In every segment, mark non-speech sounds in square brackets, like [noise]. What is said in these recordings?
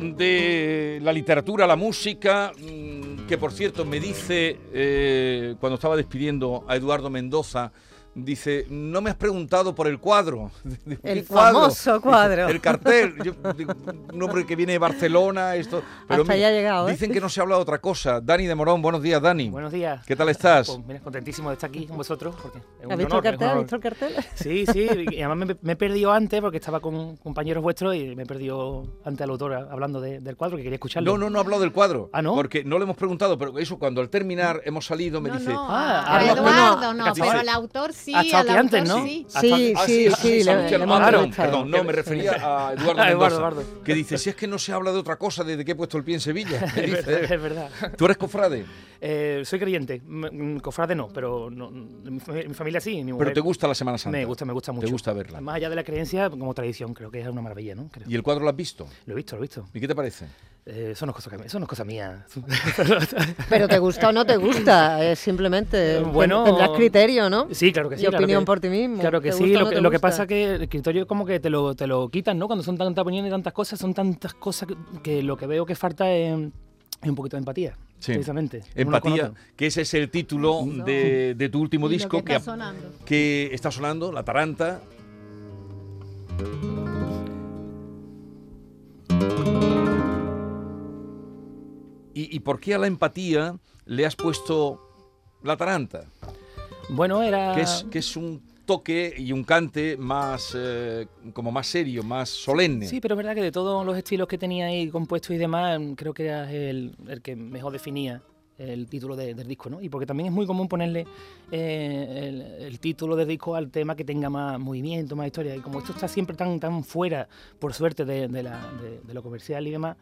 De la literatura la música, mm, que por cierto me dice, eh, cuando estaba despidiendo a Eduardo Mendoza, dice, no me has preguntado por el cuadro. [laughs] el famoso cuadro. El, cartel. [laughs] un hombre que viene de Barcelona, esto. Pero Hasta ya ha llegado. ¿eh? Dicen que no se habla de otra cosa. Dani de Morón, buenos días, Dani. Buenos días. ¿Qué tal estás? Pues, mira, contentísimo de estar aquí con vosotros. Porque ¿Has visto, el cartel? ¿Has visto el cartel? Sí, sí. Y además me, he perdido antes porque estaba con compañeros vuestros y me he perdido ante al autor hablando del cuadro que quería escucharlo. No, no, no he hablado del cuadro. Ah, no. Porque no le hemos preguntado, pero eso cuando al terminar hemos salido me dice. No, ah, Eduardo, no, pero el autor sí. Hasta el antes, ¿no? Sí, sí, sí, sí, Perdón, no, me refería a [laughs] Eduardo Mendoza, que dice, si es que no se habla de otra cosa desde que he puesto el pie en Sevilla. [laughs] es, verdad, ¿Tú eres cofrade? Eh, soy creyente, mm, cofrade no, pero mi, familia sí. pero te gusta la Semana Santa. Me gusta, me gusta mucho. Te gusta verla. Más allá de la creencia, como tradición, creo que es una maravilla, ¿no? ¿Y el cuadro lo has visto? Lo he visto, lo he visto. ¿Y qué te parece? Eh, eso, no es cosa, eso no es cosa mía. [laughs] Pero te gusta o no te gusta, es simplemente bueno, tendrás criterio, ¿no? Sí, claro que sí. Y opinión por ti mismo. Claro que sí. Lo, que, lo que pasa es que el criterio es como que te lo, te lo quitan, ¿no? Cuando son tantas opiniones y tantas cosas, son tantas cosas que, lo que veo que falta es, un poquito de empatía. Sí. Precisamente. Empatía, que ese es el título de, de, tu último disco que, está sonando. que está sonando, La Taranta. ¿Y, por qué a la empatía le has puesto la taranta? Bueno, era... Que es, que es un toque y un cante más eh, como más serio, más solemne. Sí, pero es verdad que de todos los estilos que tenía ahí compuestos y demás, creo que era el, el que mejor definía el título del disco, ¿no? Y porque también es muy común ponerle eh, el, título del disco al tema que tenga más movimiento, más historia. Y como esto está siempre tan, tan fuera, por suerte, de, de, la, de lo comercial y demás,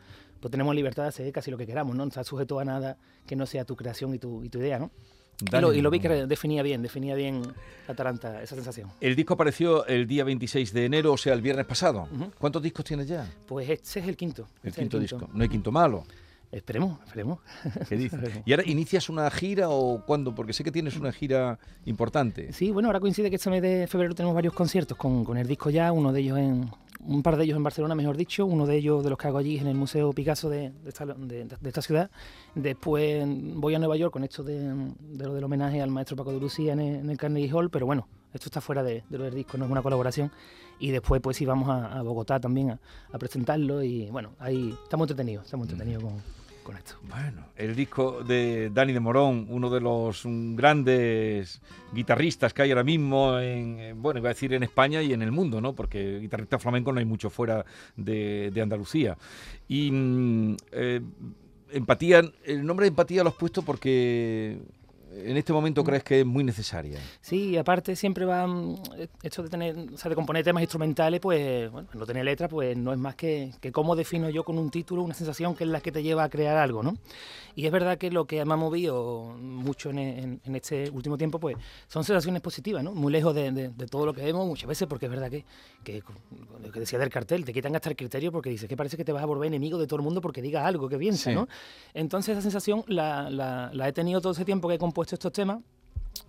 pues tenemos libertad de hacer casi lo que queramos, ¿no? No está sujeto a nada que no sea tu creación y tu, y tu idea, ¿no? y, lo, vi que definía bien, definía bien Atalanta, esa sensación. El disco apareció el día 26 de enero, o sea, el viernes pasado. ¿Cuántos discos tienes ya? Pues este es el quinto. El este quinto disco. No hay quinto malo. Esperemos, esperemos. [laughs] ¿Qué dices? ¿Y ahora inicias una gira o cuándo? Porque sé que tienes una gira importante. Sí, bueno, ahora coincide que este mes de febrero tenemos varios conciertos con, con el disco ya, uno de ellos en, un par de ellos en Barcelona, mejor dicho, uno de ellos de los que hago allí en el Museo Picasso de, esta, ciudad. Después voy a Nueva York con esto de, lo del homenaje al maestro Paco de Lucía en el, Carnegie Hall, pero bueno, esto está fuera de, lo del disco, no es una colaboración. Y después pues íbamos a, a Bogotá también a, presentarlo y bueno, ahí estamos entretenidos, estamos entretenidos con con esto. Bueno, el disco de Dani de Morón, uno de los grandes guitarristas que hay ahora mismo en, bueno, iba a decir en España y en el mundo, ¿no? Porque guitarrista flamenco no hay mucho fuera de, Andalucía. Y mm, eh, empatía, el nombre de empatía lo has puesto porque en este momento mm. crees que es muy necesaria. Sí, aparte siempre va mm, esto de tener, o sea, de componer temas instrumentales, pues bueno, no tener letra, pues no es más que, que cómo defino yo con un título una sensación que es la que te lleva a crear algo, ¿no? Y es verdad que lo que me ha movido mucho en, este último tiempo, pues son sensaciones positivas, ¿no? Muy lejos de, todo lo que vemos muchas veces, porque es verdad que, que, lo que decía del cartel, te quitan hasta el criterio porque dices que parece que te vas a volver enemigo de todo el mundo porque digas algo que piensa, ¿no? Entonces esa sensación la, la he tenido todo ese tiempo que he compuesto estos temas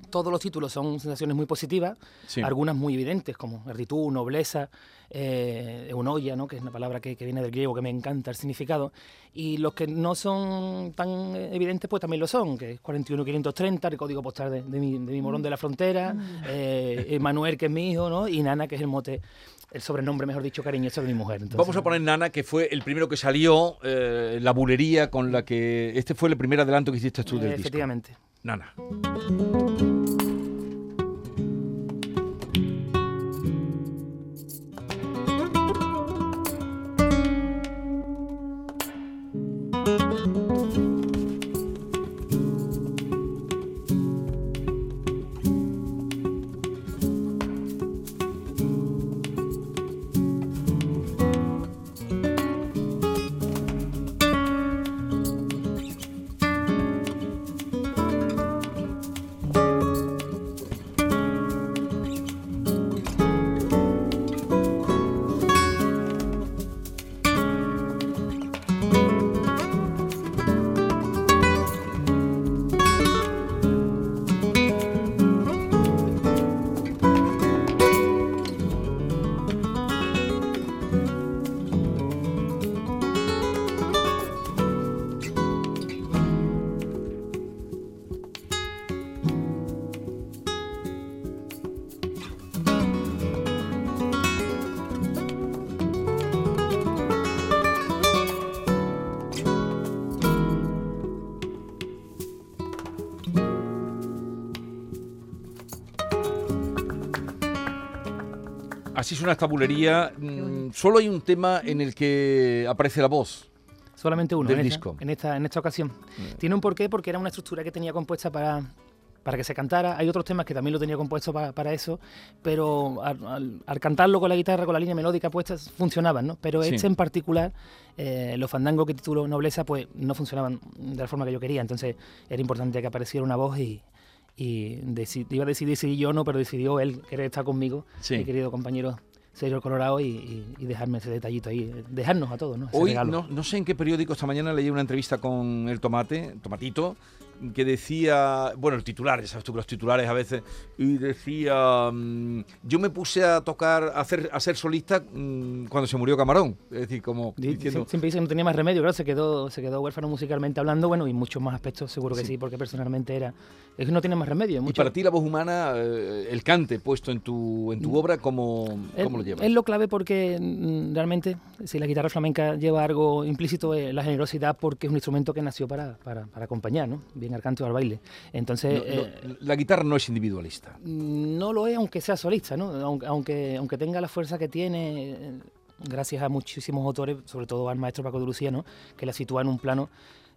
todos los títulos son sensaciones muy positivas, algunas muy evidentes, como gratitud, nobleza, eh, eunoia, ¿no? que es una palabra que, viene del griego, que me encanta el significado, y los que no son tan evidentes, pues también lo son, que es 41530, el código postal de, mi, de mi, morón de la frontera, mm. eh, Manuel, que es mi hijo, ¿no? y Nana, que es el mote el sobrenombre, mejor dicho, cariñoso de mi mujer. Vamos a poner Nana, que fue el primero que salió, eh, la bulería con la que... Este fue el primer adelanto que hiciste tú del disco. Nana. Así suena esta bulería. Mm, solo hay un tema en el que aparece la voz. Solamente uno en, disco. en, esta, en esta ocasión. Mm. Tiene un porqué porque era una estructura que tenía compuesta para, para que se cantara. Hay otros temas que también lo tenía compuesto para, eso, pero al, cantarlo con la guitarra, con la línea melódica puesta, funcionaban, ¿no? Pero este en particular, eh, los fandangos que titulo Nobleza, pues no funcionaban de la forma que yo quería. Entonces era importante que apareciera una voz y, y iba a decidir si yo no, pero decidió él querer estar conmigo, mi querido compañero Sergio Colorado, y, dejarme ese detallito ahí, dejarnos a todos, ¿no? Hoy, no, no, sé en qué periódico, esta mañana leí una entrevista con el Tomate, Tomatito, que decía, bueno, el titular, ya sabes tú que los titulares a veces, y decía, mm, yo me puse a tocar, a, hacer, a ser solista mm, cuando se murió Camarón. Es decir, como diciendo... Siempre dice que no tenía más remedio, claro, se quedó, se quedó huérfano musicalmente hablando, bueno, y muchos más aspectos seguro que sí, porque personalmente era... Es que no tiene más remedio. Y para ti la voz humana, eh, el cante puesto en tu, en tu mm. obra, ¿cómo, cómo lo llevas? Es lo clave porque realmente, si la guitarra flamenca lleva algo implícito, es la generosidad, porque es un instrumento que nació para, para, para acompañar, ¿no? Bien al canto y al baile. Entonces, eh, la guitarra no es individualista. No lo es, aunque sea solista, ¿no? Aunque, aunque tenga la fuerza que tiene, eh, gracias a muchísimos autores, sobre todo al maestro Paco de Lucía, ¿no? que la sitúa en un plano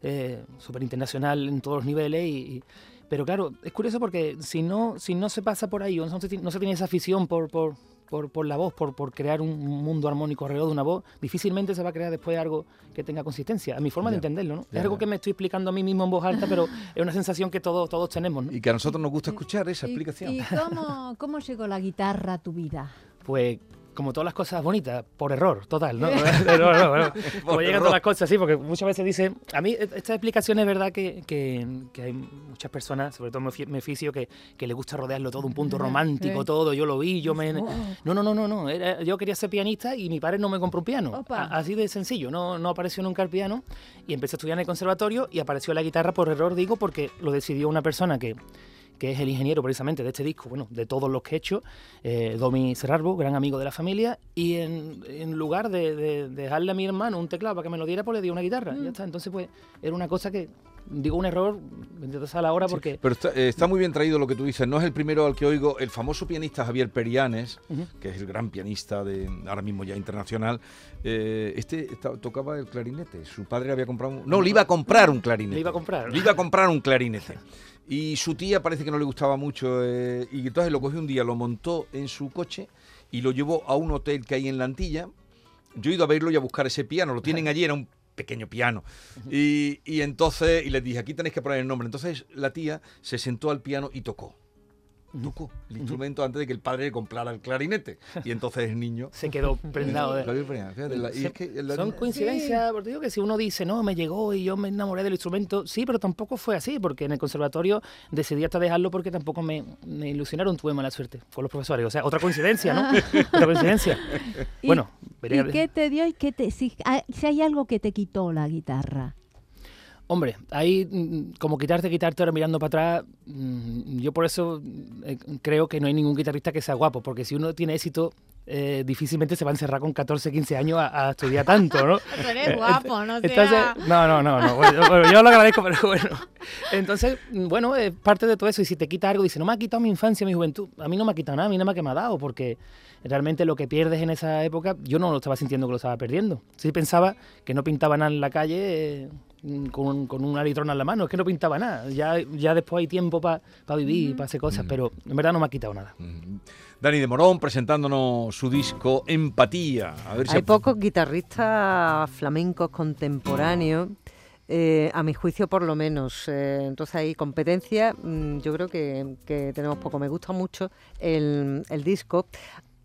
eh, súper internacional en todos los niveles y, pero claro, es curioso porque si no, si no se pasa por ahí, no se, no se tiene esa afición por, por, por, por la voz, por, por, crear un mundo armónico alrededor de una voz, difícilmente se va a crear después algo que tenga consistencia. A mi forma de entenderlo, ¿no? es algo que me estoy explicando a mí mismo en voz alta, pero [laughs] es una sensación que todos, todos tenemos, ¿no? Y que a nosotros nos gusta escuchar esa explicación. ¿Y cómo, [laughs] cómo llegó la guitarra a tu vida? Pues como todas las cosas bonitas, por error, total, ¿no? [laughs] [laughs] como [laughs] llegan todas las cosas, sí, porque muchas veces dicen, a mí e, esta explicación es verdad que, que, hay muchas personas, sobre todo me oficio, que, que le gusta rodearlo todo, un punto romántico, todo, yo lo vi, yo me... No, no, no, no, no, yo quería ser pianista y mi padre no me compró un piano, así de sencillo, no, no apareció nunca el piano y empecé a estudiar en el conservatorio y apareció la guitarra por error, digo, porque lo decidió una persona que que es el ingeniero precisamente de este disco, bueno, de todos los que he hecho, eh, Domi Serrarbo, gran amigo de la familia, y en, lugar de, dejarle a mi hermano un teclado para que me lo diera, pues le di una guitarra, ya mm. está. Entonces, pues, era una cosa que, digo un error, a la hora porque... pero eh, está, muy bien traído lo que tú dices, no es el primero al que oigo, el famoso pianista Javier Perianes, que es el gran pianista de ahora mismo ya internacional, eh, este tocaba el clarinete, su padre había comprado un... No, le iba a comprar un clarinete. Le iba a comprar. Le iba a comprar un clarinete. Y su tía parece que no le gustaba mucho eh, y entonces lo cogió un día, lo montó en su coche y lo llevó a un hotel que hay en la Antilla. Yo he ido a verlo y a buscar ese piano, lo tienen allí, era un pequeño piano. Y, y entonces, y les dije, aquí tenéis que poner el nombre. Entonces la tía se sentó al piano y tocó. Tocó el instrumento antes de que el padre le comprara el clarinete. Y entonces el niño... Se quedó [laughs] prendado. De... Son coincidencias, porque digo que si uno dice, no, me llegó y yo me enamoré del instrumento, sí, pero tampoco fue así, porque en el conservatorio decidí hasta dejarlo porque tampoco me, me ilusionaron, tuve mala suerte con los profesores. O sea, otra coincidencia, ¿no? [laughs] otra coincidencia. bueno, ¿Y qué te dio y qué te, si hay algo que te quitó la guitarra? Hombre, ahí mm, como quitarte, quitarte ahora mirando para atrás, mm, yo por eso eh, creo que no hay ningún guitarrista que sea guapo, porque si uno tiene éxito, eh, difícilmente se va a encerrar con 14, 15 años a, estudiar tanto, ¿no? [laughs] Tú eres guapo, no Entonces, no, no, no, no yo lo agradezco, pero bueno. Entonces, mm, bueno, es parte de todo eso, y si te quita algo, dice, no me ha quitado mi infancia, mi juventud, a mí no me ha quitado nada, a mí nada más que me ha dado, porque realmente lo que pierdes en esa época, yo no lo estaba sintiendo que lo estaba perdiendo. Sí pensaba que no pintaba nada en la calle... Eh, Mm, con, con una litrona en la mano, es que no pintaba nada. Ya, ya después hay tiempo para vivir, para hacer cosas, pero en verdad no me ha quitado nada. Dani de Morón presentándonos su disco Empatía. hay pocos guitarristas flamencos contemporáneos. Eh, a mi juicio por lo menos. Eh, entonces hay competencia, mm, yo creo que, que, tenemos poco. Me gusta mucho el, el disco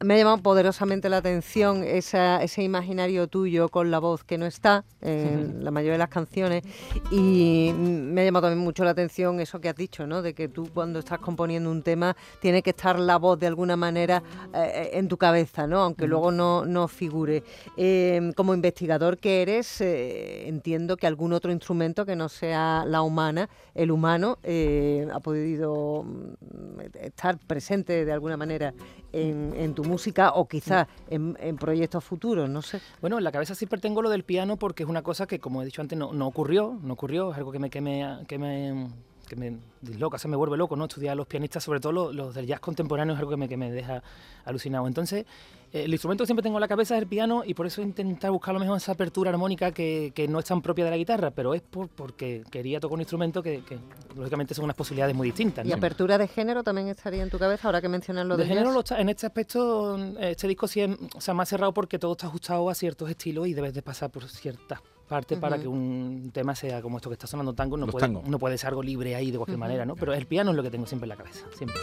me ha llamado poderosamente la atención ese imaginario tuyo con la voz que no está en la mayoría de las canciones y me ha llamado también mucho la atención eso que has dicho, ¿no? De que tú cuando estás componiendo un tema tiene que estar la voz de alguna manera eh, en tu cabeza, ¿no? Aunque luego no, no figure. Em, como investigador que eres, eh, entiendo que algún otro instrumento que no sea la humana, el humano, eh, ha podido mm, estar presente de alguna manera en, tu música o quizás en, proyectos futuros, no sé. Bueno, en la cabeza siempre tengo lo del piano porque es una cosa que, como he dicho antes, no, no ocurrió, no ocurrió, es algo que me, que me, que me, que me disloca, se me vuelve loco, ¿no? Estudiar a los pianistas, sobre todo los, del jazz contemporáneo, es algo que me, que me deja alucinado. Entonces, el instrumento que siempre tengo en la cabeza es el piano y por eso intentar buscar a lo mejor esa apertura armónica que, que no es tan propia de la guitarra, pero es por, porque quería tocar un instrumento que, que, lógicamente son unas posibilidades muy distintas. ¿Y apertura de género también estaría en tu cabeza ahora que mencionas lo de, de género? en este aspecto, este disco sí es o sea, más cerrado porque todo está ajustado a ciertos estilos y debes de pasar por ciertas partes para que un tema sea como esto que está sonando tango. No, puede, no puede ser algo libre ahí de cualquier manera, ¿no? Pero el piano es lo que tengo siempre en la cabeza, siempre.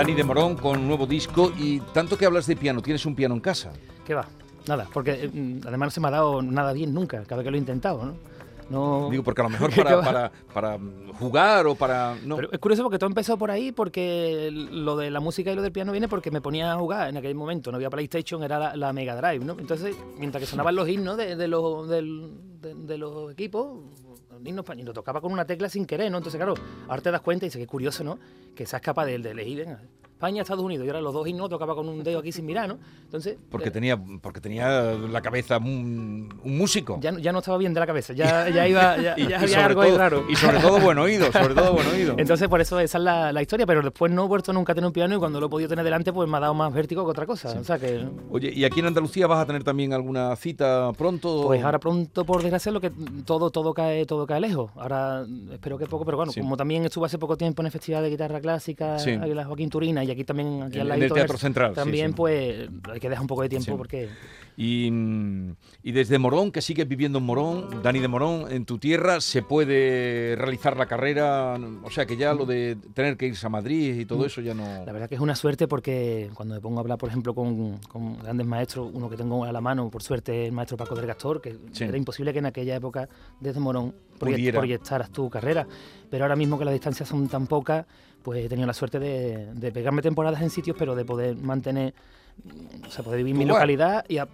Dani de Morón con un nuevo disco y tanto que hablas de piano, ¿tienes un piano en casa? ¿Qué va? Nada, porque mm, además no se me ha dado nada bien nunca, cada vez que lo he intentado, ¿no? No... Digo, porque a lo [laughs] mejor para, para, para, jugar o para... No. Pero es curioso porque todo empezó por ahí, porque lo de la música y lo del piano viene porque me ponía a jugar en aquel momento. No había PlayStation, era la, Mega Drive, ¿no? Entonces, mientras que sonaban los himnos de, de los, de, los equipos, los himnos españoles, tocaba con una tecla sin querer, ¿no? Entonces, claro, ahora te das cuenta y dices, qué curioso, ¿no? Que seas capaz de, de elegir, España, Estados Unidos. Y ahora los dos himnos tocaba con un dedo aquí sin mirar, ¿no? Entonces. Porque, eh, tenía, porque tenía la cabeza un, músico. Ya, ya no estaba bien de la cabeza, ya, [laughs] ya iba. Ya, había algo ahí raro. Y sobre todo buen oído, [laughs] sobre todo buen oído. Entonces, por eso esa es la, historia, pero después no he vuelto nunca a tener un piano y cuando lo he podido tener delante, pues me ha dado más vértigo que otra cosa. O sea que. Oye, ¿y aquí en Andalucía vas a tener también alguna cita pronto? Pues ahora pronto, por desgracia, lo que todo, todo cae, todo cae lejos. Ahora espero que poco, pero bueno, como también estuve hace poco tiempo en el Festival de Guitarra Clásica, en la Joaquín Turina, y aquí también aquí en el Teatro Central. También, pues, hay que dejar un poco de tiempo porque... Y, y, desde Morón, que sigues viviendo en Morón, Dani de Morón, en tu tierra, ¿se puede realizar la carrera? O sea, que ya lo de tener que irse a Madrid y todo mm. eso ya no... La verdad que es una suerte porque cuando me pongo a hablar, por ejemplo, con, con grandes maestros, uno que tengo a la mano, por suerte, el maestro Paco del Gastor, que era imposible que en aquella época, desde Morón, proyectaras tu carrera. Pero ahora mismo que las distancias son tan pocas, pues he tenido la suerte de, pegarme temporadas en sitios, pero de poder mantener o sea, poder vivir en mi localidad y, a-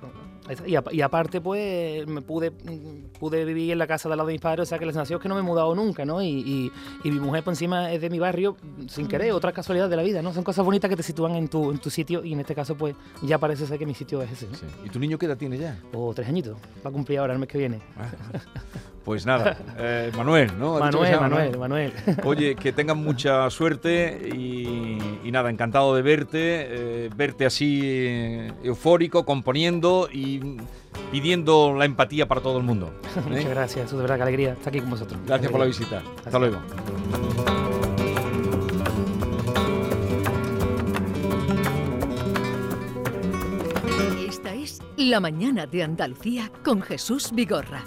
y, a- y aparte, pues, me pude, mm, pude vivir en la casa de al lado de mis padres, o sea, que la sensación es que no me he mudado nunca, ¿no? Y, y- mi mujer, por encima, es de mi barrio, mm, sin querer, otra casualidad de la vida, ¿no? Son cosas bonitas que te sitúan en tu, en tu sitio y en este caso, pues, ya parece ser que mi sitio es ese, ¿no? Sí. ¿Y tu niño qué edad tiene ya? O tres añitos, va a cumplir ahora el mes que viene. [laughs] Pues nada, eh, Manuel, ¿no? ¿Has dicho que se Manuel, llama, Manuel, no? Manuel. [laughs] Oye, que tengan mucha suerte y, y nada, encantado de verte, eh, verte así eh, eufórico, componiendo y pidiendo la empatía para todo el mundo. ¿eh? [laughs] Muchas gracias, eso de verdad que alegría estar aquí con vosotros. Gracias por la visita. Hasta luego. Esta es La Mañana de Andalucía con Jesús Vigorra.